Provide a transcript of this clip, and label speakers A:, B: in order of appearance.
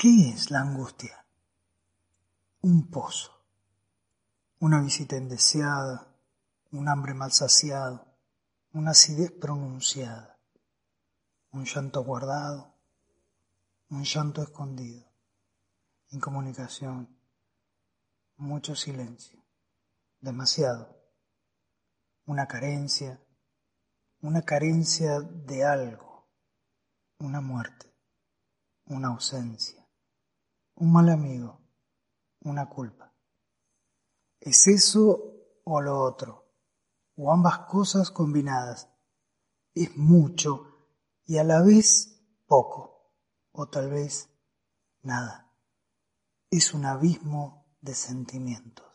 A: ¿Qué es la angustia? Un pozo, una visita indeseada, un hambre mal saciado, una acidez pronunciada, un llanto guardado, un llanto escondido, incomunicación, mucho silencio, demasiado, una carencia, una carencia de algo, una muerte, una ausencia un mal amigo, una culpa. ¿Es eso o lo otro? ¿O ambas cosas combinadas? Es mucho y a la vez poco, o tal vez nada. Es un abismo de sentimientos.